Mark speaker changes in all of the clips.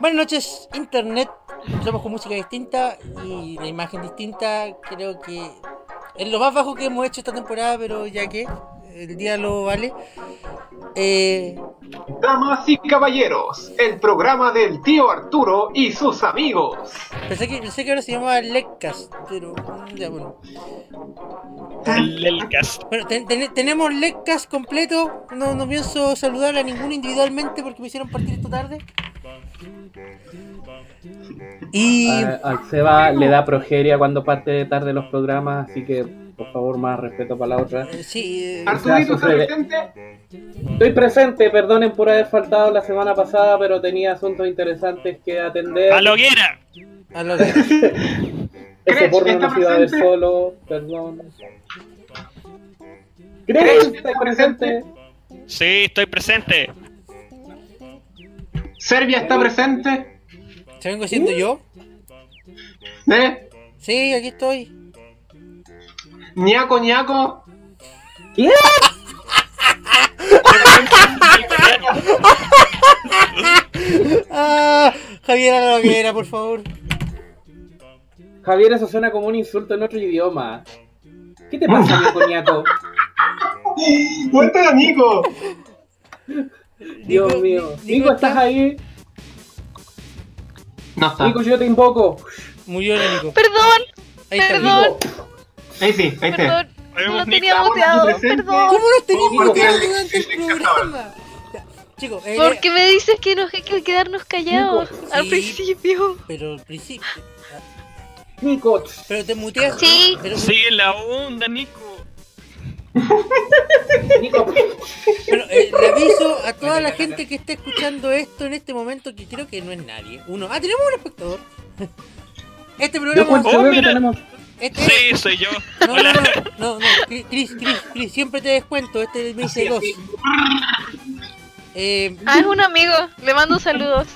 Speaker 1: Buenas noches, Internet. Somos con música distinta y la imagen distinta. Creo que es lo más bajo que hemos hecho esta temporada, pero ya que el día lo vale. Eh,
Speaker 2: Damas y caballeros, el programa del tío Arturo y sus amigos.
Speaker 1: pensé, que, pensé que ahora se llamaba Leccast, pero mm, ya bueno.
Speaker 3: El, el cast.
Speaker 1: Bueno, ten- ten- tenemos Leccast completo. No, no pienso saludar a ninguno individualmente porque me hicieron partir esta tarde. Y
Speaker 4: A- Al Seba le da progeria cuando parte tarde los programas, así que por favor más respeto para la otra.
Speaker 1: eh, sí, eh,
Speaker 2: Arturito, ¿está
Speaker 4: sufre de-
Speaker 2: presente?
Speaker 4: Estoy presente, perdonen por haber faltado la semana pasada, pero tenía asuntos interesantes que atender.
Speaker 3: ¡A la hoguera!
Speaker 1: a lo que-
Speaker 4: Ese porno
Speaker 2: ¿está
Speaker 4: no se iba a ver solo, perdón.
Speaker 2: Cres,
Speaker 4: Cres,
Speaker 2: ¿está
Speaker 4: ¿está presente?
Speaker 3: Sí, estoy presente.
Speaker 2: Serbia está presente.
Speaker 1: ¿Se vengo siendo yo?
Speaker 2: ¿Eh?
Speaker 1: Sí, aquí estoy.
Speaker 2: Ñaco, ñaco.
Speaker 4: ¿Qué?
Speaker 1: Ah, Javier a la hoguera, por favor.
Speaker 4: Javier, eso suena como un insulto en otro idioma. ¿Qué te pasa, mi coñaco?
Speaker 2: Cuéntale, Nico.
Speaker 4: Dios
Speaker 1: Nico-
Speaker 4: mío.
Speaker 1: Nico
Speaker 4: Nico,
Speaker 1: está-
Speaker 4: ¿estás ahí?
Speaker 2: No está.
Speaker 4: Nico, yo te invoco.
Speaker 1: Murió el Nico.
Speaker 5: Perdón,
Speaker 1: Ahí está.
Speaker 5: Perdón.
Speaker 1: Nico.
Speaker 2: Ahí sí, ahí está.
Speaker 5: perdón. Lo tenía muteado, perdón.
Speaker 1: ¿Cómo nos teníamos
Speaker 2: ¿Cómo
Speaker 1: que
Speaker 2: tiene
Speaker 1: quedar durante el programa? Chicos, eh,
Speaker 5: Porque me dices que nos hay que quedarnos callados
Speaker 4: Nico,
Speaker 5: al
Speaker 1: sí.
Speaker 5: principio.
Speaker 1: pero al principio.
Speaker 4: Nico.
Speaker 1: Pero te muteas.
Speaker 5: Sí.
Speaker 1: Pero,
Speaker 3: Sigue la onda, Nico.
Speaker 4: Nico.
Speaker 1: pero, eh, le aviso a toda la gente que está escuchando esto en este momento, que creo que no es nadie. Uno. Ah, tenemos un espectador. Este
Speaker 4: Yo
Speaker 1: programa.
Speaker 3: Oh, mira.
Speaker 4: tenemos.
Speaker 1: Este,
Speaker 3: Sí, soy yo.
Speaker 1: No, no,
Speaker 3: Hola.
Speaker 1: no, no, no, Cris, Cris, Cris, Cris, siempre te descuento, este me dice dos. Eh,
Speaker 5: Ah, es un amigo. Le mando saludos.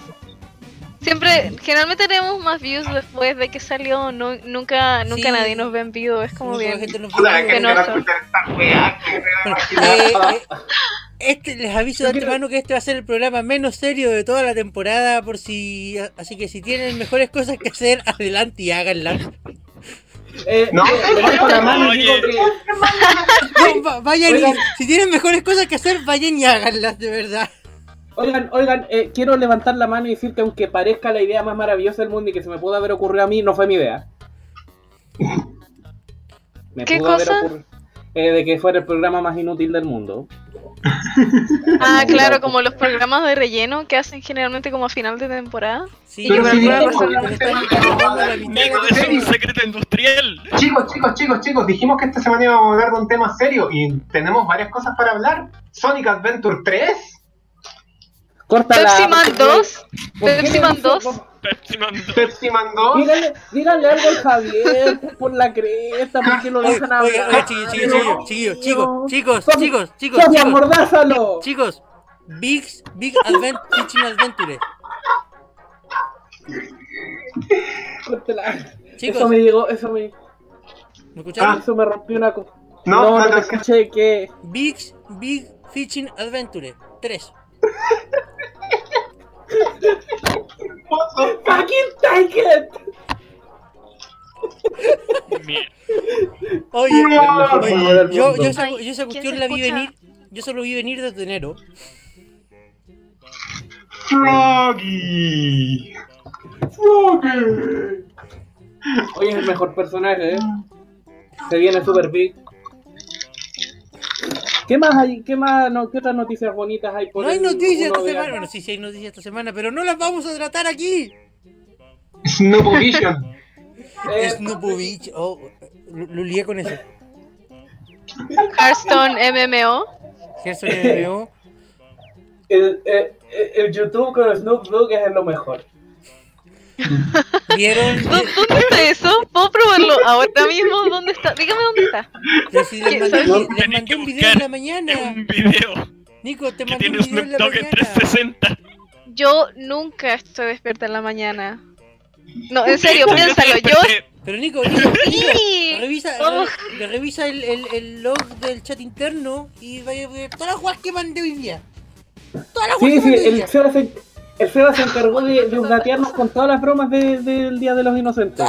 Speaker 5: Siempre, generalmente tenemos más views después de que salió. No, nunca, nunca
Speaker 1: Sí.
Speaker 5: nadie nos ve en vivo. Es como
Speaker 1: no,
Speaker 5: bien.
Speaker 1: la gente no eh, eh, este, les aviso de antemano que este va a ser el programa menos serio de toda la temporada, por si, así que si tienen mejores cosas que hacer, adelante y háganlas.
Speaker 4: Eh,
Speaker 2: No.
Speaker 1: vayan y- si tienen mejores cosas que hacer, vayan y háganlas, de verdad.
Speaker 4: Oigan, oigan, eh, quiero levantar la mano y decir que aunque parezca la idea más maravillosa del mundo y que se me pudo haber ocurrido a mí, no fue mi idea. Me
Speaker 5: ¿Qué
Speaker 4: pudo haber
Speaker 5: cosa?
Speaker 4: ocurrido- eh, de que fuera el programa más inútil del mundo.
Speaker 5: Ah, claro, como los programas de relleno que hacen generalmente como a final de temporada.
Speaker 1: Sí,
Speaker 2: Pero si
Speaker 3: un secreto industrial.
Speaker 2: Chicos, chicos, chicos, chicos, dijimos que esta semana íbamos a hablar de un tema serio y tenemos varias cosas para hablar. Sonic Adventure 3.
Speaker 4: Corta
Speaker 5: Pepsi
Speaker 4: la.
Speaker 5: Man 2.
Speaker 4: ¿Por qué
Speaker 5: Pepsi
Speaker 4: le
Speaker 5: Man
Speaker 4: dice-
Speaker 5: 2.
Speaker 3: Pepsi Man
Speaker 2: Pepsi Man 2.
Speaker 4: Díganle, díganle algo al Javier por la cresta, porque lo dejan hablar.
Speaker 1: oye, chiquillos, chiquillos, chiquillos, chicos, chicos,
Speaker 4: Sofi-
Speaker 1: chicos, chicos,
Speaker 4: Sofía,
Speaker 1: chicos,
Speaker 4: mordázalo.
Speaker 1: chicos, Big, Big Advent, Teaching Adventure.
Speaker 4: Córtela.
Speaker 1: Chicos.
Speaker 4: Eso me llegó, eso me,
Speaker 1: ¿Me escucharon?
Speaker 4: eso me rompió una cosa.
Speaker 2: No,
Speaker 4: No,
Speaker 2: no
Speaker 4: no,
Speaker 2: te
Speaker 4: te escuché que.
Speaker 1: Big, Big Fishing Adventure 3.
Speaker 4: ¡Fucking take it!
Speaker 3: Mierda.
Speaker 1: Oye,
Speaker 2: No,
Speaker 1: oye, yo, yo esa, yo esa
Speaker 5: ¿quién
Speaker 1: cuestión la vi venir. Yo solo vi venir desde enero.
Speaker 2: Froggy.
Speaker 4: Oye, es el mejor personaje, ¿eh? Se viene Super Big. ¿Qué más hay? ¿Qué más? No, ¿Qué otras noticias bonitas hay por
Speaker 1: No hay noticias esta
Speaker 4: 1 de
Speaker 1: semana. Bueno, sí, sí hay noticias esta semana, pero no las vamos a tratar aquí.
Speaker 2: Snoopvision.
Speaker 4: Eh,
Speaker 1: Snoopovich. Oh, lo, lié con eso.
Speaker 5: Hearthstone MMO.
Speaker 1: Hearthstone MMO.
Speaker 4: el, eh, eh, el YouTube con Snoop Dogg es lo mejor.
Speaker 1: ¿Vieron?
Speaker 5: ¿Dó- ¿Dónde está eso? ¿Puedo probarlo ahora mismo? ¿Dónde está? Dígame dónde está.
Speaker 1: Les
Speaker 5: ¿Qué-
Speaker 1: mandé, les
Speaker 3: que
Speaker 1: un video en la
Speaker 3: buscar
Speaker 1: mañana.
Speaker 3: Un video
Speaker 1: Nico, te
Speaker 3: que
Speaker 1: mandé un video
Speaker 3: Snoop
Speaker 1: en la mañana.
Speaker 3: 360.
Speaker 5: Yo nunca estoy despierta en la mañana. No, en serio,
Speaker 3: Yo
Speaker 5: piénsalo.
Speaker 3: sí
Speaker 5: Yo.
Speaker 1: Pero Nico, Nico, Nico,
Speaker 5: Sí.
Speaker 1: revisa,
Speaker 5: Oh.
Speaker 1: re- revisa el, el, el log del chat interno y vaya a ver todas las jugadas que mandé hoy día. Todas las
Speaker 4: Sí,
Speaker 1: jugadas que
Speaker 4: sí,
Speaker 1: mandé hoy
Speaker 4: el
Speaker 1: día.
Speaker 4: Se, el Seba se encargó de, de datearnos con todas las bromas de- del Día de los Inocentes.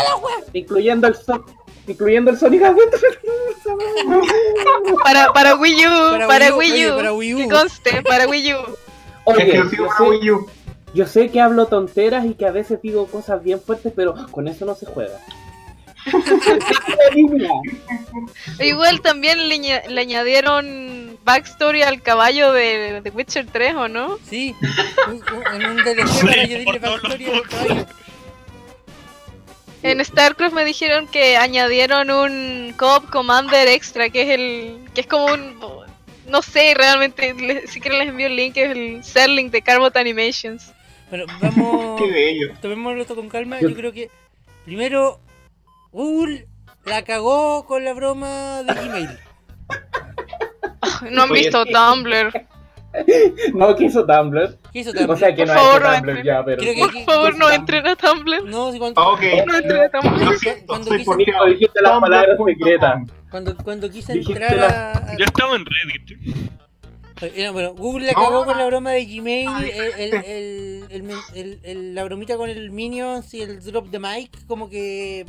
Speaker 4: Incluyendo el, Son- incluyendo el Sonic Adventure.
Speaker 5: Para, para Wii U,
Speaker 1: Para
Speaker 5: para,
Speaker 1: Wii U,
Speaker 5: Wii U.
Speaker 1: para Wii U.
Speaker 5: Que conste, para Wii U.
Speaker 4: Oye, yo
Speaker 2: para
Speaker 4: sé,
Speaker 2: Wii U.
Speaker 4: yo sé que hablo tonteras y que a veces digo cosas bien fuertes, pero con eso no se juega.
Speaker 5: Igual también le, le añadieron backstory al caballo de, de Witcher 3, ¿o no?
Speaker 1: Sí, en un DLC
Speaker 3: Sí,
Speaker 1: para añadirle factoría al caballo.
Speaker 5: En StarCraft me dijeron que añadieron un co-op commander extra, que es el que es como un no sé, realmente le- si quieren les envío el link, es el Serling de Carbot Animations.
Speaker 1: Bueno, vamos.
Speaker 2: Qué bello.
Speaker 1: Tomémoslo esto con calma.
Speaker 4: Yo-
Speaker 1: Yo creo que primero Google la cagó con la broma de Gmail.
Speaker 5: No han
Speaker 2: Oye,
Speaker 5: visto. Tumblr.
Speaker 4: No, que hizo Tumblr.
Speaker 1: ¿Qué hizo
Speaker 4: O
Speaker 1: Tumblr?
Speaker 4: sea que
Speaker 5: Por
Speaker 4: no
Speaker 5: favor,
Speaker 4: ha
Speaker 5: no
Speaker 4: hecho Tumblr
Speaker 5: entren.
Speaker 4: ya, pero.
Speaker 1: Creo que-
Speaker 5: Por favor, no entren a Tumblr.
Speaker 1: No, si cuando,
Speaker 2: Ok.
Speaker 5: No entré a Tumblr.
Speaker 2: Lo
Speaker 1: Cuando-
Speaker 2: siento,
Speaker 1: cuando
Speaker 2: soy
Speaker 1: quise-
Speaker 2: por
Speaker 4: Nico, dijiste las palabras secretas.
Speaker 1: cuando, cuando quise entrar
Speaker 4: la-
Speaker 1: a,
Speaker 3: Yo estaba en Reddit.
Speaker 1: Eh, Bueno, Google la
Speaker 2: No.
Speaker 1: cagó con la broma de Gmail, el, el, el- el men- el- el- la bromita con el Minions y el drop de mic, como que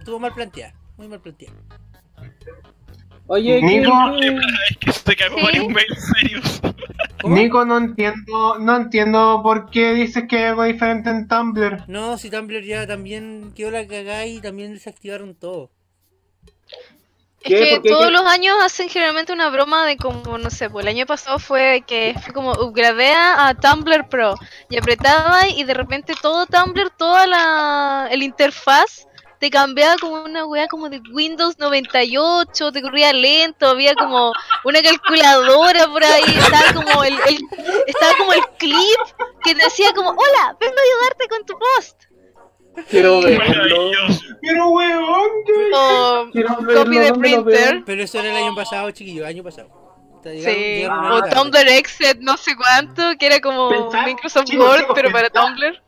Speaker 1: estuvo mal planteada, muy mal planteada.
Speaker 4: Oye, ¿qué-
Speaker 2: Nico.
Speaker 4: qué-
Speaker 3: Es que se cagó
Speaker 5: ¿Sí?
Speaker 3: varios mails serios.
Speaker 1: ¿Cómo?
Speaker 2: Nico, no entiendo, no entiendo por qué dices que hay algo diferente en Tumblr.
Speaker 1: No, si Tumblr ya también quedó la cagada y también desactivaron todo.
Speaker 5: Es
Speaker 4: ¿Qué?
Speaker 5: que todos
Speaker 4: ¿Qué?
Speaker 5: los años hacen generalmente una broma de como, no sé, pues el año pasado fue que fue como upgradea a Tumblr Pro y apretaba y de repente todo Tumblr, toda la el interfaz te cambiaba como una wea como de Windows 98, te corría lento, había como una calculadora por ahí, estaba como el, el- estaba como el clip que te decía como, hola, vengo a ayudarte con tu post.
Speaker 4: Quiero verlo.
Speaker 2: Pero weón,
Speaker 4: Quiero verlo,
Speaker 5: copy de
Speaker 4: ¿dónde lo
Speaker 5: printer.
Speaker 1: Pero eso era el año pasado, chiquillo, año pasado. Llegaron-
Speaker 5: Sí,
Speaker 1: llegaron
Speaker 5: o. Tumblr Exit, no sé cuánto, que era como
Speaker 2: Pensar-
Speaker 5: Microsoft Word, pero para Tumblr.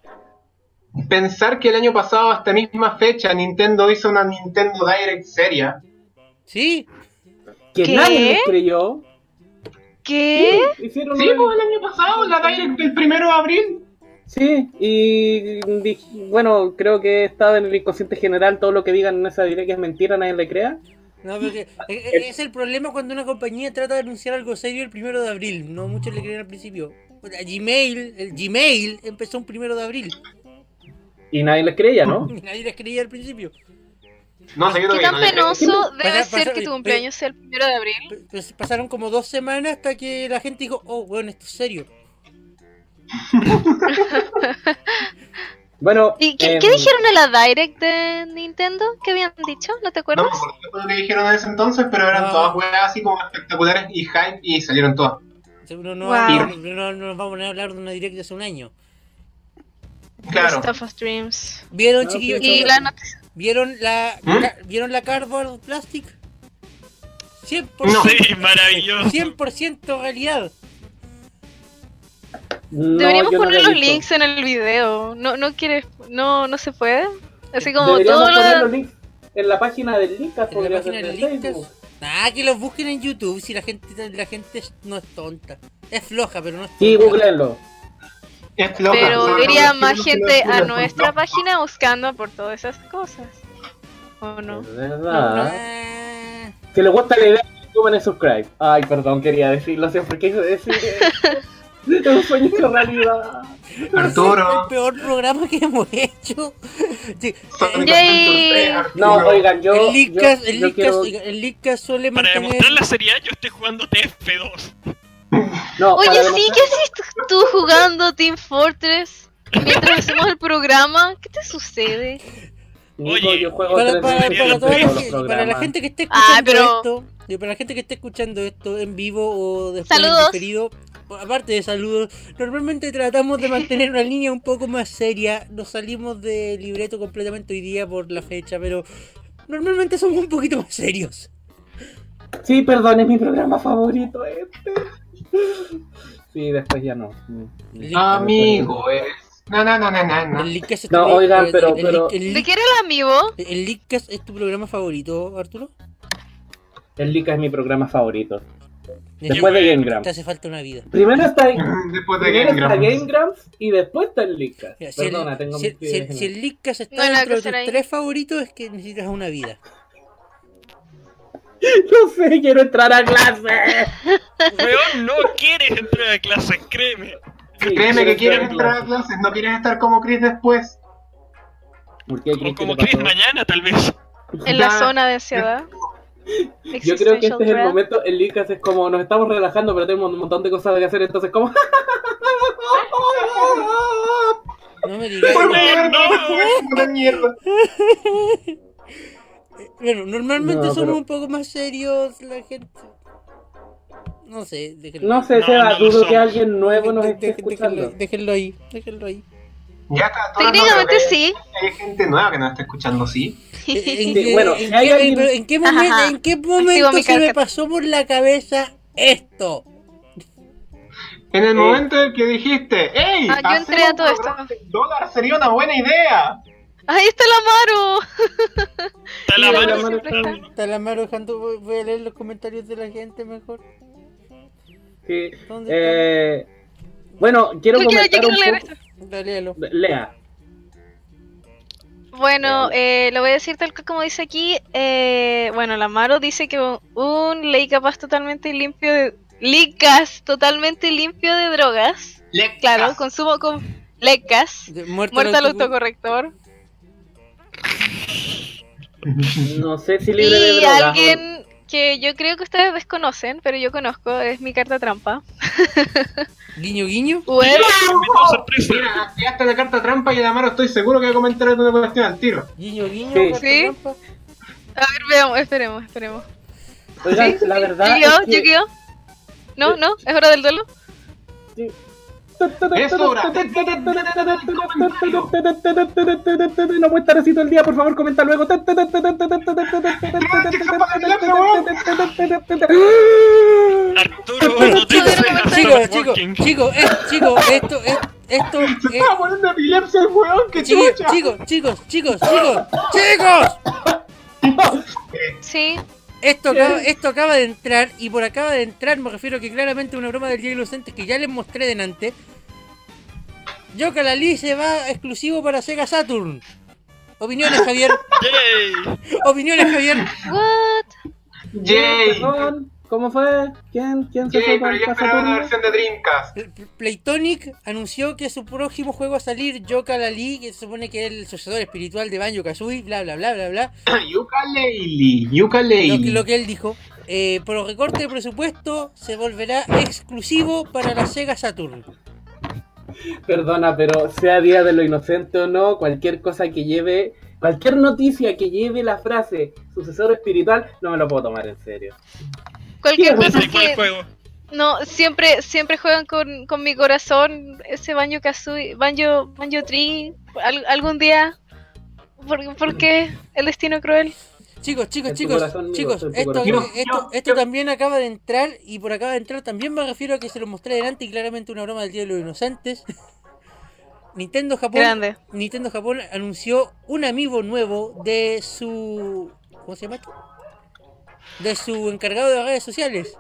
Speaker 2: Pensar que el año pasado, a esta misma fecha, Nintendo hizo una Nintendo Direct seria.
Speaker 1: Sí,
Speaker 4: Que
Speaker 5: ¿Qué?
Speaker 4: nadie les creyó.
Speaker 5: ¿Qué?
Speaker 4: Hicieron
Speaker 2: Sí, pues el año pasado, la Direct del primero de abril.
Speaker 4: Sí, y bueno, creo que está en el inconsciente general todo lo que digan en esa direct es mentira, nadie le crea.
Speaker 1: no, porque eh, eh, es el problema cuando una compañía trata de anunciar algo serio el primero de abril. No muchos le creen al principio. O sea, Gmail, el Gmail empezó un primero de abril.
Speaker 4: Y nadie les creía, ¿no?
Speaker 1: Y nadie les creía al principio.
Speaker 2: No sé,
Speaker 5: ¿Qué tan
Speaker 2: no
Speaker 5: penoso debe
Speaker 1: Pasa-
Speaker 5: ser
Speaker 1: pasa-
Speaker 5: que tu
Speaker 1: eh,
Speaker 5: cumpleaños sea el primero de abril?
Speaker 1: Pues pasaron como dos semanas hasta que la gente dijo, oh, bueno, esto es serio.
Speaker 4: Bueno,
Speaker 5: ¿Y qué,
Speaker 4: em,
Speaker 5: qué dijeron en la Direct de Nintendo? ¿Qué habían dicho? ¿No te
Speaker 2: No
Speaker 5: acuerdas?
Speaker 2: me acuerdo qué fue lo que dijeron en ese entonces, pero eran
Speaker 1: Ah.
Speaker 2: todas weas así como espectaculares y hype y salieron todas.
Speaker 1: Seguro no,
Speaker 5: Wow.
Speaker 1: no, no- no nos vamos a hablar de una directa de hace un año.
Speaker 2: Claro.
Speaker 5: Stuff of Dreams.
Speaker 1: ¿Vieron,
Speaker 4: Ah,
Speaker 1: chiquillos?
Speaker 5: Y la noticia.
Speaker 1: ¿Vieron la,
Speaker 2: ¿Mm?
Speaker 1: ca- ¿vieron la Cardboard Plastic? 100%,
Speaker 2: No.
Speaker 3: Sí, maravilloso.
Speaker 1: 100% realidad.
Speaker 4: no,
Speaker 5: Deberíamos
Speaker 4: no
Speaker 5: poner
Speaker 4: lo he
Speaker 5: los
Speaker 4: visto.
Speaker 5: links en el video. ¿No, no quieres? No, no se puede. Así como
Speaker 4: Deberíamos
Speaker 5: todo
Speaker 4: poner
Speaker 5: la...
Speaker 4: los links en la página del Linkcast,
Speaker 1: En la página del
Speaker 4: de
Speaker 1: Linkcast.
Speaker 4: Facebook.
Speaker 1: Ah, que los busquen en YouTube si la gente la gente no es tonta. Es floja, pero no es tonta.
Speaker 4: Sí, googleenlo.
Speaker 2: Es.
Speaker 5: Pero
Speaker 2: No, no,
Speaker 5: iría
Speaker 2: no,
Speaker 5: más
Speaker 2: no,
Speaker 5: gente
Speaker 2: no,
Speaker 5: a
Speaker 2: no,
Speaker 5: nuestra
Speaker 2: no.
Speaker 5: página buscando por todas esas cosas. ¿O no?
Speaker 4: Es verdad.
Speaker 1: Ah,
Speaker 4: Si les gusta la idea, tomen el subscribe. Ay, perdón, quería decirlo, siempre quise decir. Es un sueño hecho realidad.
Speaker 2: Arturo.
Speaker 1: El peor programa que hemos hecho. Sí,
Speaker 2: Sonic
Speaker 5: Yay.
Speaker 2: Adventure 3, Arturo.
Speaker 4: No, oigan, yo.
Speaker 1: el Leadcast-
Speaker 4: quiero-
Speaker 1: suele
Speaker 3: Para
Speaker 1: mantener.
Speaker 3: demostrar la seriedad, yo estoy jugando TF2.
Speaker 4: no,
Speaker 5: Oye,
Speaker 4: para
Speaker 5: sí,
Speaker 4: demostrar-
Speaker 5: ¿qué haces tú jugando Team Fortress? Mientras hacemos el programa, ¿qué te sucede?
Speaker 4: Nico,
Speaker 3: Oye,
Speaker 4: yo juego
Speaker 1: Para, para, para toda la, gente- para la gente que esté
Speaker 5: Ah,
Speaker 1: escuchando
Speaker 5: pero-
Speaker 1: esto, y para la gente que esté escuchando esto en vivo o después
Speaker 5: Saludos.
Speaker 1: en diferido, aparte de saludos, normalmente tratamos de mantener una línea un poco más seria. Nos salimos de libreto completamente hoy día por la fecha, pero normalmente somos un poquito más serios.
Speaker 4: Sí, perdón, es mi programa favorito este. Sí, después ya no.
Speaker 1: El
Speaker 2: Amigo, eres. No, no, no, no, no. no.
Speaker 1: El es
Speaker 4: No,
Speaker 1: tu-
Speaker 4: oigan,
Speaker 1: el-
Speaker 4: pero-
Speaker 1: el-
Speaker 4: pero-
Speaker 1: el
Speaker 5: ¿De
Speaker 1: Lead-
Speaker 5: qué era el amigo?
Speaker 1: el Leadcast es tu programa favorito, Arturo.
Speaker 4: El Lika es mi programa favorito. Después de Game
Speaker 1: Te
Speaker 4: Grumps.
Speaker 1: hace falta una vida.
Speaker 4: Primero está,
Speaker 2: Después de
Speaker 4: primero
Speaker 2: Game
Speaker 4: está
Speaker 2: Grumps.
Speaker 4: Game Grumps y después está el
Speaker 1: si, el,
Speaker 4: Perdona, tengo
Speaker 1: si-
Speaker 4: mis
Speaker 1: si- si el Leadcast está dentro
Speaker 5: que
Speaker 1: de tus tres favoritos es que necesitas una vida.
Speaker 4: No sé, quiero entrar a clase.
Speaker 3: Weón, no quieres entrar a clases, créeme.
Speaker 4: Sí,
Speaker 2: Créeme que quieres entrar a clases, no quieres estar como Chris después.
Speaker 4: ¿Por qué, Chris,
Speaker 3: como Chris mañana, tal vez.
Speaker 5: En la zona de ansiedad.
Speaker 4: Yo creo que este es el momento, el Licas es como, nos estamos relajando, pero tenemos un montón de cosas que hacer, entonces como...
Speaker 1: No me digas.
Speaker 2: Por
Speaker 3: no.
Speaker 2: no, puta mierda.
Speaker 1: Bueno, normalmente
Speaker 4: No,
Speaker 1: somos
Speaker 4: pero-
Speaker 1: un poco más serios, la gente. No sé, déjenlo.
Speaker 4: No sé,
Speaker 3: No,
Speaker 4: Seba,
Speaker 3: no
Speaker 4: dudo que alguien nuevo nos esté escuchando.
Speaker 1: déjenlo ahí, déjenlo ahí.
Speaker 2: Ya está, todo
Speaker 5: Técnicamente sí.
Speaker 2: Hay gente nueva que nos está escuchando, sí.
Speaker 1: ¿En,
Speaker 4: Sí,
Speaker 1: qué-
Speaker 4: bueno,
Speaker 1: en qué-
Speaker 4: alguien-
Speaker 1: pero ¿en qué momento,
Speaker 5: Ajá.
Speaker 1: en qué
Speaker 5: Activo
Speaker 1: momento
Speaker 5: mi
Speaker 1: se me pasó por la cabeza esto?
Speaker 2: En el
Speaker 4: Eh.
Speaker 2: momento en que dijiste, ¡Ey!
Speaker 5: Ah, yo entré a todo esto.
Speaker 2: dólar sería una buena idea.
Speaker 5: ¡Ahí está la
Speaker 3: la mano
Speaker 1: dejando, voy a leer los comentarios de la gente mejor.
Speaker 4: Sí,
Speaker 1: ¿Dónde
Speaker 4: eh, bueno, quiero
Speaker 5: Yo quiero, yo quiero
Speaker 4: un
Speaker 5: leer
Speaker 4: poco...
Speaker 5: esto.
Speaker 1: Dale, léelo.
Speaker 4: Lea.
Speaker 5: Bueno, eh, lo voy a decir tal cual como dice aquí. Eh, bueno, la Maru dice que un, un ley capaz totalmente limpio de... Licas totalmente limpio de drogas.
Speaker 2: Lecas.
Speaker 5: Claro, consumo con lecas.
Speaker 1: Muerto, el autocor-
Speaker 5: autocorrector.
Speaker 4: No sé si libre de
Speaker 5: Y
Speaker 4: drogas.
Speaker 5: alguien que yo creo que ustedes desconocen, pero yo conozco, es mi carta trampa.
Speaker 1: Guiño, guiño.
Speaker 5: Bueno.
Speaker 2: Mira, activaste la carta trampa y Adamaro estoy seguro que va a comentar alguna cuestión al tiro.
Speaker 1: Guiño, guiño.
Speaker 4: Sí.
Speaker 1: carta
Speaker 5: Sí.
Speaker 1: trampa.
Speaker 5: a ver, veamos, esperemos, esperemos.
Speaker 4: o- Oigan, la verdad
Speaker 5: ¿Yu-Gi-Oh?
Speaker 4: es que-
Speaker 5: ¿Yu-Gi-Oh? ¿No? ¿No? ¿Es hora del duelo?
Speaker 4: Sí.
Speaker 2: Es hora.
Speaker 4: No puede estar así todo el día, por favor, comenta luego.
Speaker 3: Arturo,
Speaker 1: Bueno,
Speaker 3: no te
Speaker 1: chicos, chicos, chicos, eh, chicos, esto, es, esto, eh,
Speaker 2: Estaba poniendo epilepsia el weón, que
Speaker 1: chicos, chicos, chicos, chicos, chicos, chicos.
Speaker 5: Sí.
Speaker 1: Esto acaba, esto acaba de entrar, y por acaba de entrar me refiero que claramente una broma del Día Inocente que ya les mostré delante. Yoka Lali se va exclusivo para Sega Saturn. Opiniones, Javier.
Speaker 3: Yay.
Speaker 1: Opiniones, Javier.
Speaker 5: What?
Speaker 2: Yay.
Speaker 4: ¿Cómo fue? ¿Quién, quién se fue
Speaker 2: pero
Speaker 4: para
Speaker 2: una versión de Dreamcast.
Speaker 1: Playtonic anunció que su próximo juego a salir, Yoka Lali, que se supone que es el sucesor espiritual de Banjo Kazooie, bla bla bla bla bla.
Speaker 2: Yooka-Laylee,
Speaker 1: Lo que,
Speaker 2: Yooka-Laylee.
Speaker 1: lo que él dijo. eh, por recorte de presupuesto se volverá exclusivo para la Sega Saturn.
Speaker 4: Perdona, pero sea Día de lo Inocente o no, cualquier cosa que lleve, cualquier noticia que lleve la frase sucesor espiritual, no me lo puedo tomar en serio.
Speaker 5: Cualquier
Speaker 4: ¿Qué?
Speaker 5: cosa
Speaker 3: Desde cuál
Speaker 5: que...
Speaker 3: juego.
Speaker 5: No, siempre, siempre juegan con, con mi corazón ese Banjo Kazooie, Banjo, Banjo Tree, al- algún día. ¿Por, por qué el destino cruel?
Speaker 1: Chicos, chicos, chicos,
Speaker 4: corazón,
Speaker 1: chicos, esto, esto, esto también acaba de entrar y por acaba de entrar también me refiero a que se lo mostré delante y claramente una broma del Día de los Inocentes. Nintendo Japón,
Speaker 5: Grande.
Speaker 1: Nintendo Japón anunció un amigo nuevo de su ¿cómo se llama esto? De su encargado de redes sociales.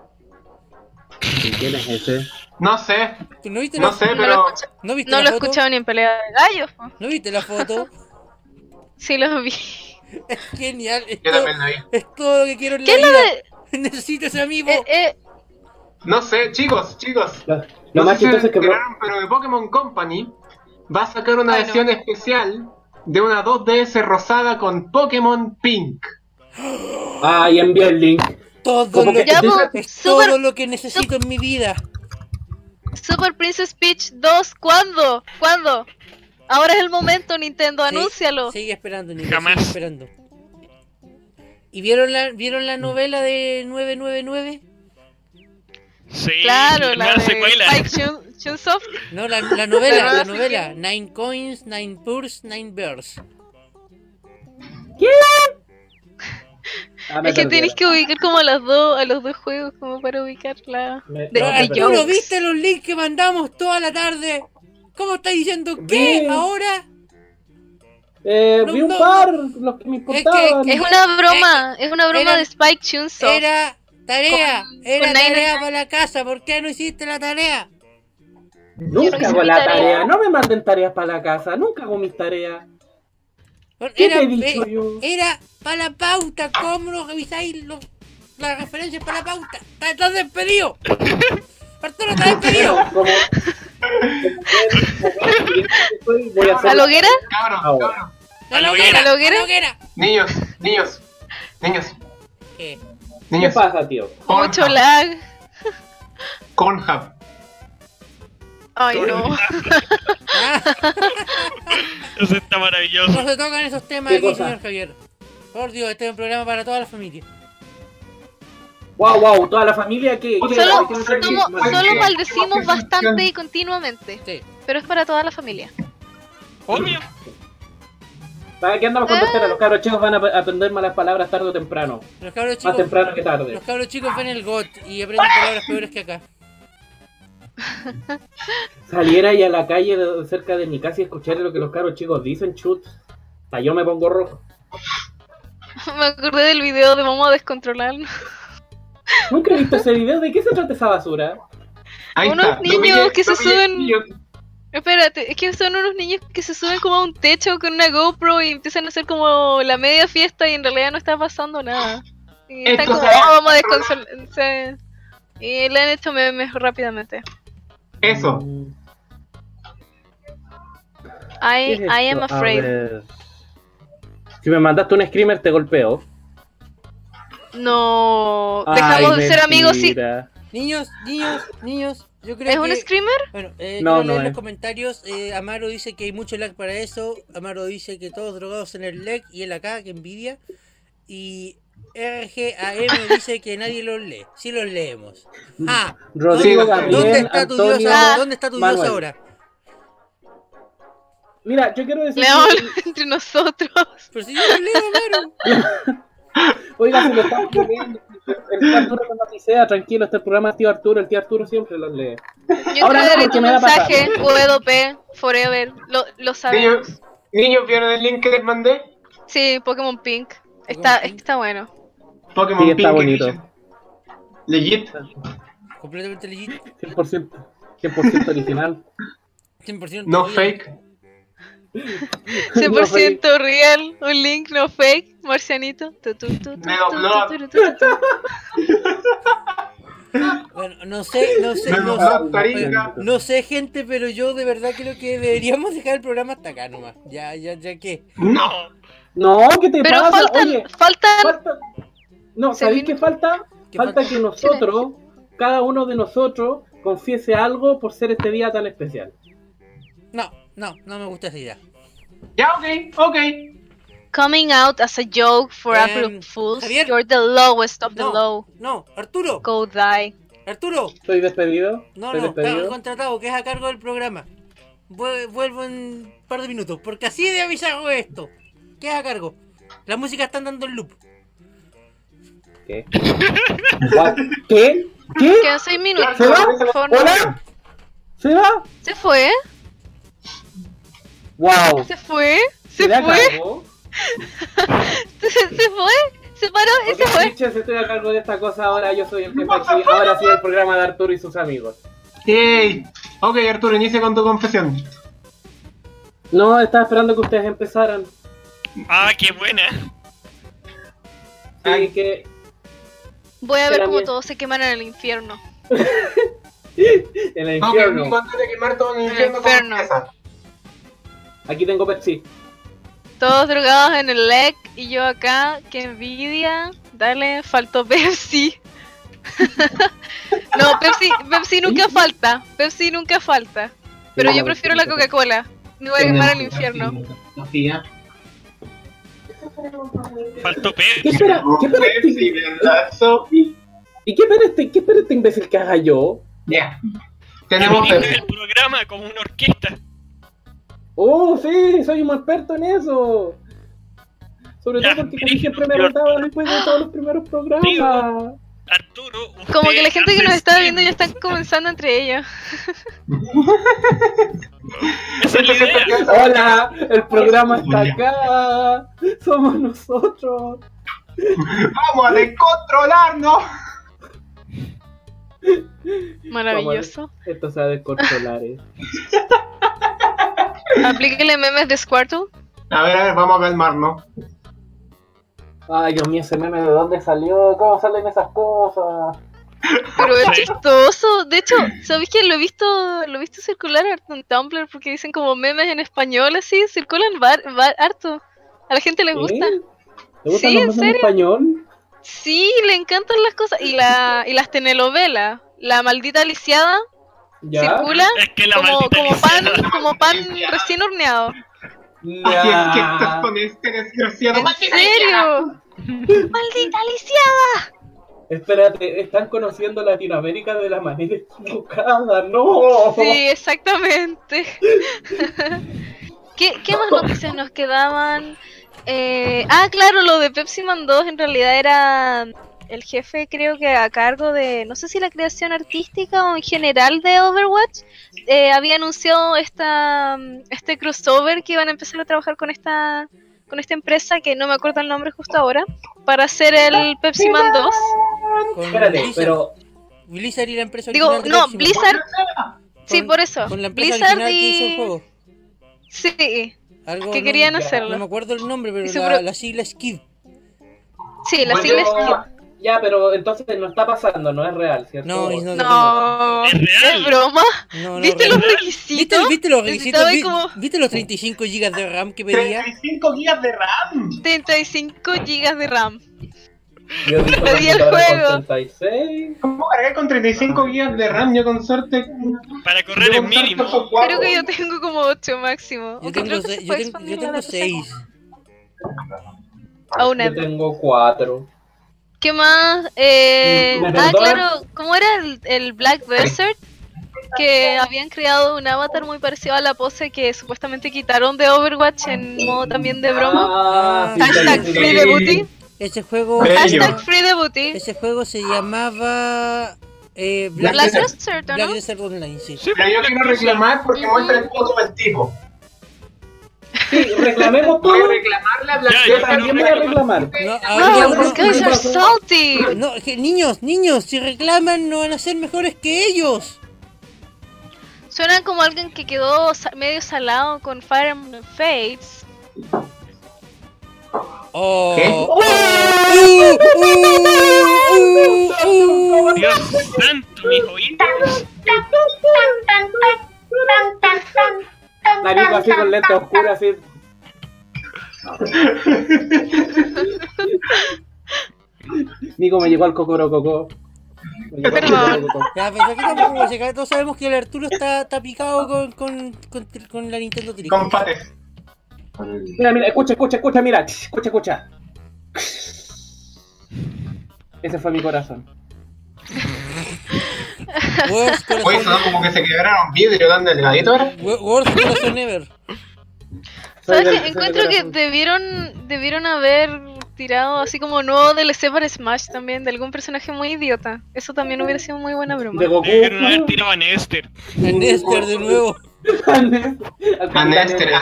Speaker 4: ¿Y quién es ese?
Speaker 2: No sé,
Speaker 1: ¿Tú no viste
Speaker 2: no
Speaker 1: la,
Speaker 2: sé,
Speaker 5: No lo,
Speaker 2: pero
Speaker 1: ¿no viste
Speaker 5: no
Speaker 1: la
Speaker 5: lo he escuchado ni en pelea de gallos.
Speaker 1: ¿No viste la foto?
Speaker 5: Sí lo vi.
Speaker 1: Es genial, es
Speaker 2: yo
Speaker 1: todo,
Speaker 2: la vi.
Speaker 1: es todo lo que quiero en la
Speaker 5: ¿Qué es lo
Speaker 1: vida.
Speaker 5: de...?
Speaker 1: Necesito ese amigo.
Speaker 5: Eh, eh,
Speaker 2: No sé, chicos, chicos.
Speaker 4: Lo, lo
Speaker 2: No
Speaker 4: más
Speaker 2: sé si
Speaker 4: que...
Speaker 2: enteraron, pero de Pokémon Company va a sacar una
Speaker 5: Ay, no.
Speaker 2: versión especial de una 2DS rosada con Pokémon Pink.
Speaker 4: Ah, y envía el link.
Speaker 1: todo lo
Speaker 4: que-
Speaker 1: que,
Speaker 5: Ya, po,
Speaker 1: es
Speaker 5: super-
Speaker 1: todo lo que necesito en mi vida.
Speaker 5: Super Princess Peach 2, ¿cuándo? ¿Cuándo? Ahora es el momento, Nintendo,
Speaker 1: Sí,
Speaker 5: anúncialo.
Speaker 1: Sigue esperando, Nico,
Speaker 3: Jamás.
Speaker 1: sigue esperando. ¿Y vieron la, vieron la novela de 999?
Speaker 3: Sí,
Speaker 5: Claro, la de
Speaker 3: secuela.
Speaker 5: Spike Chun- Chunsoft.
Speaker 1: No, la, la novela, la novela. Nine coins, nine purse, nine bears.
Speaker 4: Ah,
Speaker 5: Es que tenéis que ubicar como a los dos, a los dos juegos como para ubicar la...
Speaker 4: Me-
Speaker 5: de-
Speaker 4: no,
Speaker 5: de
Speaker 4: me
Speaker 1: Ay,
Speaker 4: perdieron.
Speaker 1: ¿Tú no
Speaker 5: jokes.
Speaker 1: viste los links que mandamos toda la tarde? ¿Cómo estás diciendo qué
Speaker 4: Bien.
Speaker 1: ahora?
Speaker 4: Eh,
Speaker 1: No,
Speaker 4: vi un
Speaker 1: no,
Speaker 4: par, los que me importaban.
Speaker 5: Es una broma, es una broma
Speaker 1: Era-
Speaker 5: de Spike Chunsoft.
Speaker 1: Era tarea, era
Speaker 5: con
Speaker 1: tarea para la casa. ¿Por qué no hiciste la tarea?
Speaker 4: Nunca hago la
Speaker 5: tarea.
Speaker 4: tarea. No me manden tareas para la casa. Nunca hago mis tareas. ¿Qué
Speaker 1: Era,
Speaker 4: te he dicho
Speaker 1: eh,
Speaker 4: yo?
Speaker 1: era para la pauta. ¿Cómo no revisáis los, las referencias para la pauta? ¡Estás, despedido! Arturo, estás despedido.
Speaker 4: Como, como soy, voy a hacer
Speaker 5: ¿A la hoguera?
Speaker 2: Cabros,
Speaker 4: Ahora.
Speaker 2: cabros.
Speaker 1: ¡A la
Speaker 3: ¿A la
Speaker 1: hoguera! ¡A la hoguera!
Speaker 2: Niños, niños, niños,
Speaker 1: ¿Qué?
Speaker 4: ¿Qué
Speaker 2: niños.
Speaker 4: pasa, tío?
Speaker 5: Mucho lag.
Speaker 2: Pornhub.
Speaker 5: Ay, no.
Speaker 3: Eso está maravilloso.
Speaker 1: no se tocan esos temas
Speaker 4: ¿Qué
Speaker 1: aquí,
Speaker 4: cosa?
Speaker 1: señor Javier. Por Dios, este es un programa para toda la familia.
Speaker 4: Wow, wow, toda la familia que. que-
Speaker 5: Solo,
Speaker 4: que-
Speaker 5: solo,
Speaker 2: que-
Speaker 5: solo
Speaker 2: que-
Speaker 5: maldecimos bastante y continuamente.
Speaker 1: Sí.
Speaker 5: Pero es para toda la familia.
Speaker 3: Obvio.
Speaker 4: ¿Para qué andamos con tonteras? Los cabros chicos van a ap- aprender malas palabras tarde o temprano.
Speaker 1: Los cabros
Speaker 4: Más
Speaker 1: chicos,
Speaker 4: temprano que tarde.
Speaker 1: los cabros chicos ven el GOT y aprenden palabras peores que acá.
Speaker 4: Saliera ahí a la calle de- cerca de mi casa y escuchar lo que los cabros chicos dicen, chut. Hasta yo me pongo rojo.
Speaker 5: Me acordé del video de Vamos a descontrolarnos.
Speaker 4: Nunca he visto ese video. ¿De qué se trata esa basura?
Speaker 2: Ahí
Speaker 5: Unos
Speaker 2: está.
Speaker 5: niños
Speaker 2: pillé,
Speaker 5: que se
Speaker 2: pillé,
Speaker 5: suben-
Speaker 2: niños.
Speaker 5: Espérate, es que son unos niños que se suben como a un techo con una GoPro y empiezan a hacer como la media fiesta y en realidad no está pasando nada. Y están como, "Oh, vamos a descontrolar. Y le han hecho memes rápidamente.
Speaker 2: Eso.
Speaker 4: Mm,
Speaker 5: I,
Speaker 4: ¿qué es
Speaker 5: I am afraid.
Speaker 4: Si me mandaste un screamer, te golpeo.
Speaker 5: No.
Speaker 4: Ay,
Speaker 5: Dejamos de ser amigos y.
Speaker 1: Niños, niños, niños, yo creo
Speaker 5: ¿Es
Speaker 1: que...
Speaker 5: un screamer?
Speaker 1: Bueno, eh,
Speaker 4: No, no
Speaker 1: leer los comentarios. Eh, Amaro dice que hay mucho lag para eso. Amaro dice que todos drogados en el lag y él acá, que envidia. Y RGAM dice que nadie los lee. Sí los leemos. Ah,
Speaker 4: Rodrigo Gabriel,
Speaker 1: ¿dónde está tu
Speaker 4: Antonio,
Speaker 1: Dios ahora? ¿Dónde está tu Dios
Speaker 4: Manuel.
Speaker 1: ahora?
Speaker 4: Mira, yo quiero decir.
Speaker 5: Leamos
Speaker 4: que-
Speaker 5: entre nosotros.
Speaker 1: Pero si yo leo.
Speaker 4: Oiga, si lo estamos leyendo. El tío Arturo no nos sea, tranquilo, este programa es tío Arturo, el tío Arturo siempre los lee.
Speaker 5: Yo
Speaker 4: Ahora no, porque me
Speaker 5: mensaje, WP, Forever. Lo, lo sabemos.
Speaker 2: Niños, niños, ¿vieron el link que les mandé?
Speaker 5: Sí, Pokémon Pink. Está,
Speaker 1: Pink.
Speaker 5: está bueno.
Speaker 2: Pokémon
Speaker 4: Sí, está
Speaker 2: Pink
Speaker 4: bonito.
Speaker 2: Edition. Legit.
Speaker 1: Completamente legit.
Speaker 4: 100%, 100% original.
Speaker 1: 100%
Speaker 2: No fake.
Speaker 5: 100% real, un link no fake, marcianito. Tu, tu, tu, tu.
Speaker 1: Bueno, no sé, no sé,
Speaker 2: Me
Speaker 1: no, no sé, gente, pero yo de verdad creo que deberíamos dejar el programa hasta acá nomás. Ya, ya, ya que.
Speaker 2: No.
Speaker 4: No, ¿qué te
Speaker 5: Pero
Speaker 4: pasa?
Speaker 5: faltan,
Speaker 4: Oye,
Speaker 5: faltan.
Speaker 4: falta. No, ¿sabéis qué falta?
Speaker 1: ¿Qué
Speaker 4: falta
Speaker 1: falta?
Speaker 4: que nosotros, cada uno de nosotros, confiese algo por ser este día tan especial.
Speaker 1: No, no, no me gusta esa idea.
Speaker 2: Ya, ok, ok.
Speaker 5: Coming out as a joke for
Speaker 1: Em,
Speaker 5: April Fools.
Speaker 1: Javier.
Speaker 5: You're the lowest of the
Speaker 1: No,
Speaker 5: low.
Speaker 1: no, Arturo,
Speaker 5: Go die.
Speaker 1: Arturo.
Speaker 4: ¿Estoy despedido?
Speaker 1: No,
Speaker 4: ¿Estoy
Speaker 1: no, está
Speaker 4: despedido?
Speaker 1: contratado, que es a cargo del programa. Vu- Vuelvo en un par de minutos, porque así de avisado esto. Que es a cargo. La música están dando en loop.
Speaker 4: ¿Qué? ¿Qué? ¿Qué?
Speaker 5: Quedan 6 minutos.
Speaker 4: ¿Se va?
Speaker 5: No.
Speaker 4: ¿Hola? ¿Se va?
Speaker 5: Se fue.
Speaker 4: ¡Wow!
Speaker 5: Se fue. Se
Speaker 4: ¿Se
Speaker 5: fue. Se, se fue. Se paró y
Speaker 4: Ok,
Speaker 5: se fue.
Speaker 4: bitches, estoy a cargo de esta cosa, ahora yo soy el jefe aquí, ahora sí el programa de Arturo y sus amigos.
Speaker 2: Yay. Ok, Arturo, inicia con tu confesión.
Speaker 4: No, estaba esperando que ustedes empezaran.
Speaker 3: Ah, qué buena.
Speaker 4: Así que
Speaker 5: Voy a ver cómo todos se queman en el infierno.
Speaker 4: en el infierno.
Speaker 2: Nico, antes de quemar todo en el
Speaker 5: En el
Speaker 2: infierno,
Speaker 5: infierno.
Speaker 4: Aquí tengo Pepsi.
Speaker 5: Todos drogados en el leg y yo acá, qué envidia. Dale, faltó Pepsi. no, Pepsi, Pepsi nunca falta. Pepsi nunca falta. Pero yo prefiero la Coca-Cola. Me voy a quemar al infierno.
Speaker 3: Faltó
Speaker 4: ¿Qué
Speaker 3: Pepsi.
Speaker 4: espera? ¿Qué espera
Speaker 2: Pepsi,
Speaker 4: este,
Speaker 2: ¿verdad, Sofi?
Speaker 4: ¿Y qué espera este, qué espera este imbécil que haga yo?
Speaker 2: Ya. Tenemos
Speaker 3: Dirige
Speaker 2: Pepsi.
Speaker 3: el programa como una orquesta.
Speaker 4: Oh, sí, soy un experto en eso. Sobre
Speaker 3: Ya,
Speaker 4: todo porque casi siempre me rotaba después de todos los primeros programas.
Speaker 3: Arturo. usted
Speaker 5: Como que la gente que nos está viendo ya están comenzando entre ellos.
Speaker 3: Esa es la idea.
Speaker 4: Hola, el programa está acá. Somos nosotros.
Speaker 2: ¡Vamos a descontrolarnos!
Speaker 5: Maravilloso.
Speaker 4: Esto se va a descontrolar. eh.
Speaker 5: Aplíquele memes de Squirtle.
Speaker 2: A ver, a ver, vamos a calmarnos.
Speaker 4: Ay, Dios mío, ese meme de dónde salió, cómo salen esas cosas.
Speaker 5: Pero es chistoso. De hecho, ¿sabéis que lo he visto lo he visto circular harto en Tumblr? Porque dicen como memes en español así, circulan var- var- harto. A la gente le gusta.
Speaker 4: ¿Eh? ¿Te gustan
Speaker 5: Sí,
Speaker 4: los
Speaker 5: ¿en
Speaker 4: memes en
Speaker 5: serio?
Speaker 4: español?
Speaker 5: Sí, le encantan las cosas. Y, la, y las telenovelas. La maldita lisiada
Speaker 4: ¿Ya?
Speaker 5: circula
Speaker 3: Es que la
Speaker 5: como, como pan, como pan recién horneado.
Speaker 2: Es que estás con este desgraciado.
Speaker 5: ¿En serio? ¡Maldita lisiada!
Speaker 4: Espérate, están conociendo Latinoamérica de la manera equivocada, no.
Speaker 5: Sí, exactamente. ¿Qué, qué más noticias nos quedaban? Eh, ah, claro, lo de Pepsi Man 2 en realidad era el jefe, creo que a cargo de, no sé si la creación artística o en general de Overwatch, eh, había anunciado esta, este crossover que iban a empezar a trabajar con esta con esta empresa que no me acuerdo el nombre justo ahora para hacer el Pepsi Man 2.
Speaker 1: Con
Speaker 4: Espérate,
Speaker 1: Blizzard.
Speaker 4: pero
Speaker 1: Blizzard y la empresa
Speaker 5: Digo, no. Blizzard, sí, por eso.
Speaker 1: Con la empresa
Speaker 5: Blizzard
Speaker 1: original que hizo el
Speaker 5: y
Speaker 1: juego.
Speaker 5: sí,
Speaker 1: Algo,
Speaker 5: que querían hacerlo.
Speaker 1: No me acuerdo el nombre, pero
Speaker 5: Y
Speaker 1: la,
Speaker 5: pro-
Speaker 1: la sigla es KID.
Speaker 5: Sí, la
Speaker 2: Bueno,
Speaker 5: sigla es Kid.
Speaker 4: Ya, pero entonces no está pasando, no es real, ¿cierto?
Speaker 1: No, no,
Speaker 5: No,
Speaker 3: Es real.
Speaker 5: es broma.
Speaker 1: no, no,
Speaker 5: ¿Viste los requisitos?
Speaker 1: ¿Viste, viste los requisitos?
Speaker 5: Necesitaba
Speaker 1: Vi-
Speaker 5: como
Speaker 1: ¿Viste los 35 GB de RAM que pedía?
Speaker 2: 35 gigas de RAM.
Speaker 5: 35 GB de RAM.
Speaker 4: Yo
Speaker 5: Pedí el juego.
Speaker 4: con 36.
Speaker 2: ¿Cómo cargar con 35 gigas de RAM? Yo con suerte.
Speaker 3: Para correr en mínimo.
Speaker 5: Creo que yo tengo como 8 máximo.
Speaker 1: Yo tengo, se- yo tengo, yo tengo
Speaker 5: la cosa.
Speaker 1: 6.
Speaker 5: Aún
Speaker 4: Yo tengo 4.
Speaker 5: ¿Qué más? Eh,
Speaker 4: ¿Me
Speaker 5: ah, claro, ¿cómo era el, el Black Desert? Que habían creado un avatar muy parecido a la pose que supuestamente quitaron de Overwatch en modo también de broma.
Speaker 4: Ah, sí,
Speaker 5: Hashtag
Speaker 4: sí, sí,
Speaker 5: free the booty.
Speaker 1: Ese juego,
Speaker 2: Bello.
Speaker 5: Hashtag free the booty.
Speaker 1: ese juego se llamaba eh, Black,
Speaker 5: Black
Speaker 1: Desert,
Speaker 5: Desert, ¿o
Speaker 1: Black
Speaker 5: ¿no?
Speaker 1: Desert Online, sí.
Speaker 3: Sí,
Speaker 2: Pero yo quiero reclamar porque muestra el foto del tipo.
Speaker 4: Reclamemos
Speaker 2: Voy a
Speaker 4: todo.
Speaker 2: reclamarle a
Speaker 4: Yo también voy reclamar.
Speaker 1: No, que niños, niños, si reclaman no van a ser mejores que ellos.
Speaker 5: Suenan como alguien que quedó medio salado con Fire Emblem Fates.
Speaker 1: Oh.
Speaker 2: ¿Qué?
Speaker 1: Uh, uh, uh, uh.
Speaker 3: Dios santo, mis oídos.
Speaker 4: Nariz así con lente oscura, así. Nico me llegó al
Speaker 5: Perdón.
Speaker 4: cocorococo.
Speaker 1: Ya, pero aquí tampoco. Todos sabemos que el Arturo está, está picado con, con, con, con la Nintendo Direct.
Speaker 2: Con pates.
Speaker 4: Mira, mira, escucha, escucha, escucha, mira. Escucha, escucha. Ese fue mi corazón.
Speaker 1: Worst
Speaker 2: Oye,
Speaker 1: corazón,
Speaker 2: sonó como que se quebraron vidrio dando el gadito ahora.
Speaker 1: wo- worst corazón ever.
Speaker 5: ¿Sabes qué? Encuentro que debieron debieron haber tirado así como nuevo DLC para Smash también de algún personaje muy idiota. Eso también hubiera sido muy buena broma.
Speaker 4: De Goku.
Speaker 3: Debieron haber tirado a Nester.
Speaker 1: A Nester de nuevo.
Speaker 2: A Nester,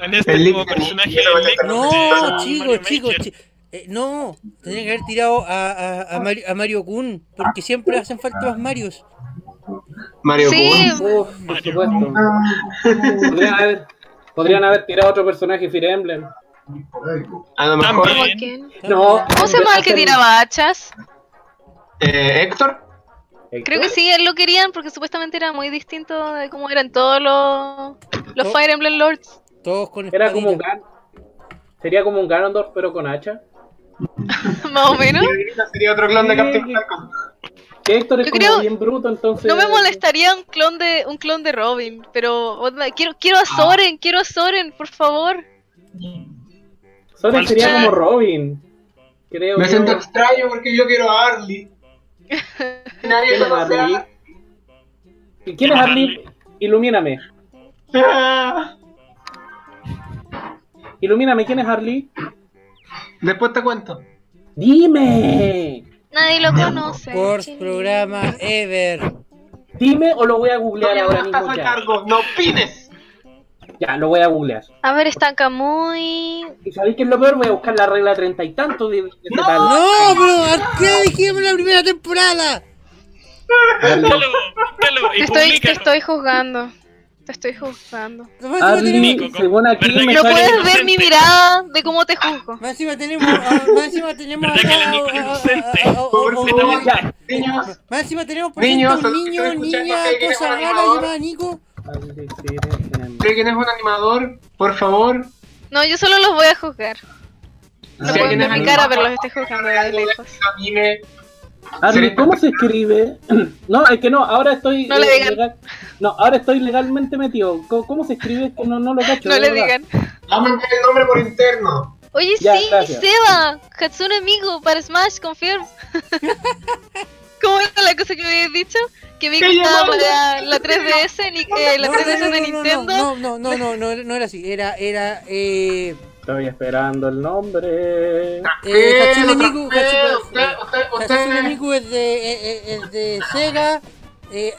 Speaker 2: a
Speaker 3: Nester
Speaker 2: El
Speaker 3: como personaje
Speaker 1: No, chicos, chicos, eh, no, tendrían que haber tirado a, a, a Mario, a Mario Kun, porque siempre hacen falta más Marios.
Speaker 2: Mario
Speaker 5: Sí.
Speaker 4: Uf, por supuesto. Podrían haber, podrían haber tirado otro personaje Fire Emblem.
Speaker 2: A lo mejor.
Speaker 4: No.
Speaker 5: ¿Cómo se llama el que tiraba hachas?
Speaker 2: eh, Héctor.
Speaker 5: Creo que sí, lo querían porque supuestamente era muy distinto de cómo eran todos los, los. Fire Emblem Lords.
Speaker 1: Todos con
Speaker 4: Era como un. Gan. Sería como un Ganondorf, pero con hacha.
Speaker 5: Más o menos.
Speaker 2: Sería otro clon de Captain Falcon.
Speaker 4: Que Héctor es
Speaker 5: Yo
Speaker 4: como
Speaker 5: creo-
Speaker 4: bien bruto, entonces.
Speaker 5: No me molestaría un clon de un clon de Robin, pero onda, quiero quiero a Soren, quiero a Soren, por favor.
Speaker 4: Soren sería como Robin. Creo
Speaker 2: Me
Speaker 4: yo.
Speaker 2: siento extraño porque yo quiero a Arlie. Nadie
Speaker 4: ¿Quién
Speaker 2: conoce a
Speaker 4: Harley? ¿Y ¿Quién es Harley? Ilumíname.
Speaker 2: Ah.
Speaker 4: Ilumíname, ¿quién es Harley?
Speaker 2: Después te cuento.
Speaker 4: Dime.
Speaker 5: Nadie lo conoce.
Speaker 1: Worst
Speaker 5: Chile.
Speaker 1: programa ever.
Speaker 4: Dime o lo voy a googlear
Speaker 2: Todavía
Speaker 4: ahora
Speaker 2: no estás
Speaker 4: mismo
Speaker 2: a
Speaker 4: ya.
Speaker 2: cargo, no opines.
Speaker 4: Ya, lo voy a googlear.
Speaker 5: A ver, está Camuy.
Speaker 4: ¿Y sabéis qué es lo peor? Voy a buscar la regla treinta y tanto de,
Speaker 2: No.
Speaker 4: tal.
Speaker 1: No, pero ¿a qué dijimos en la primera temporada?
Speaker 3: Búscalo
Speaker 5: Te
Speaker 3: y
Speaker 5: estoy, te estoy juzgando. Te estoy juzgando.
Speaker 1: Más encima
Speaker 4: Arli,
Speaker 1: tenemos,
Speaker 4: según aquí
Speaker 3: ¿Verdad
Speaker 4: me
Speaker 3: que
Speaker 5: No puedes ver mi mirada de cómo te juzgo.
Speaker 1: más encima tenemos, ah, más encima tenemos
Speaker 3: ¿Verdad que
Speaker 1: acá, ah, ah, ah, ah, ah, ah, ah,
Speaker 2: niños,
Speaker 1: Más encima tenemos por
Speaker 2: Niños,
Speaker 1: ejemplo, un niño, niña,
Speaker 2: ¿quién es
Speaker 1: cosa rara llamada Nico.
Speaker 2: ¿cree quién es un animador? Por favor.
Speaker 5: No, yo solo los voy a juzgar. No
Speaker 2: Si
Speaker 5: pueden
Speaker 2: alguien
Speaker 5: ver mi cara, pero los estoy juzgando de lejos.
Speaker 4: ¿Cómo se escribe? No, es que no, ahora estoy...
Speaker 5: No le
Speaker 4: eh,
Speaker 5: digan.
Speaker 4: legal- No, ahora estoy legalmente metido. ¿Cómo, cómo se escribe? Es que no, no lo cacho.
Speaker 5: No le
Speaker 4: verdad.
Speaker 5: digan.
Speaker 2: Vamos a enviar el nombre por interno.
Speaker 5: Oye,
Speaker 4: Ya,
Speaker 5: sí,
Speaker 4: gracias.
Speaker 5: Seba, Hatsune Miku para Smash, confirm. ¿Cómo era la cosa que me habías dicho? Que
Speaker 2: ¡Qué
Speaker 5: estaba para la 3DS, ni- eh, la
Speaker 1: No,
Speaker 5: 3DS
Speaker 1: no, no,
Speaker 5: de
Speaker 1: no,
Speaker 5: Nintendo.
Speaker 1: No, no, no, no, no, no era así. Era, era, eh,
Speaker 4: Estoy esperando el nombre.
Speaker 1: eh,
Speaker 2: Eh,
Speaker 1: Hatsune Miku, Hatsune- Miku es de, eh, eh, es de Sega. Eh,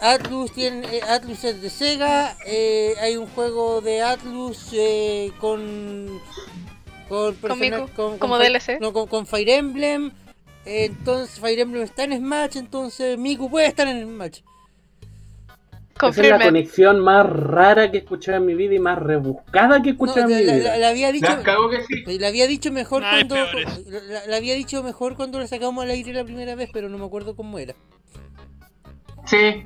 Speaker 1: Atlus tiene, eh, Atlus es de Sega. eh, hay un juego de Atlus eh, con con, persona- con- con
Speaker 5: como
Speaker 1: Fi-
Speaker 5: DLC.
Speaker 1: No, con, con Fire Emblem. eh, entonces Fire Emblem está en Smash, entonces Miku puede estar en Smash.
Speaker 4: Esa es la conexión más rara que he escuchado en mi vida y más rebuscada que he
Speaker 1: No,
Speaker 4: escuchado
Speaker 1: la,
Speaker 4: en mi vida.
Speaker 1: la- la había dicho.
Speaker 2: Que sí.
Speaker 1: La había dicho mejor cuando. La, la había dicho mejor cuando la sacamos al aire la primera vez, pero no me acuerdo cómo era.
Speaker 2: Sí.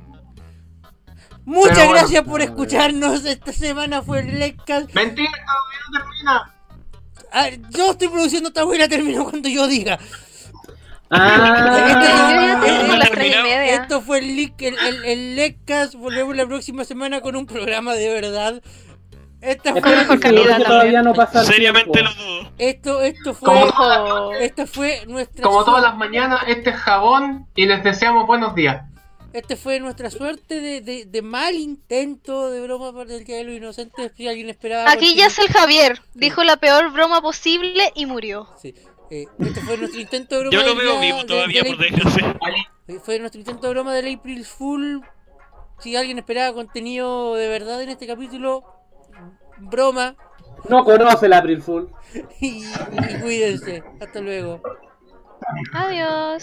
Speaker 1: Muchas
Speaker 2: Pero bueno.
Speaker 1: gracias por escucharnos. Esta semana fue el Leccast.
Speaker 2: Mentira, todavía no termina.
Speaker 1: Ah, yo estoy produciendo esta buena, termino cuando yo diga.
Speaker 4: Ah,
Speaker 5: media.
Speaker 1: Esto fue el, Lick- el, el, el Leccast. Volvemos la próxima semana con un programa de verdad. Esta fue,
Speaker 5: mejor calidad
Speaker 4: todavía no pasa el
Speaker 3: Seriamente lo dudo.
Speaker 1: esto, esto fue.
Speaker 2: Como.
Speaker 1: Esta fue nuestra.
Speaker 2: como todas las mañanas, este es jabón y les deseamos buenos días.
Speaker 1: Este fue nuestra suerte de, de, de mal intento de broma para el Día de los Inocentes. Si alguien esperaba.
Speaker 5: Aquí ya es el Javier. Dijo la peor broma posible y murió.
Speaker 1: Sí. Eh, este fue nuestro intento de broma.
Speaker 3: Yo lo veo
Speaker 1: día
Speaker 3: vivo
Speaker 1: de-
Speaker 3: todavía,
Speaker 1: del
Speaker 3: por
Speaker 1: April-
Speaker 3: desgracia.
Speaker 1: Fue nuestro intento de broma del April Fool. Si alguien esperaba contenido de verdad en este capítulo, broma.
Speaker 4: No conoce el April Fool.
Speaker 1: Y, y cuídense. Hasta luego.
Speaker 5: Adiós.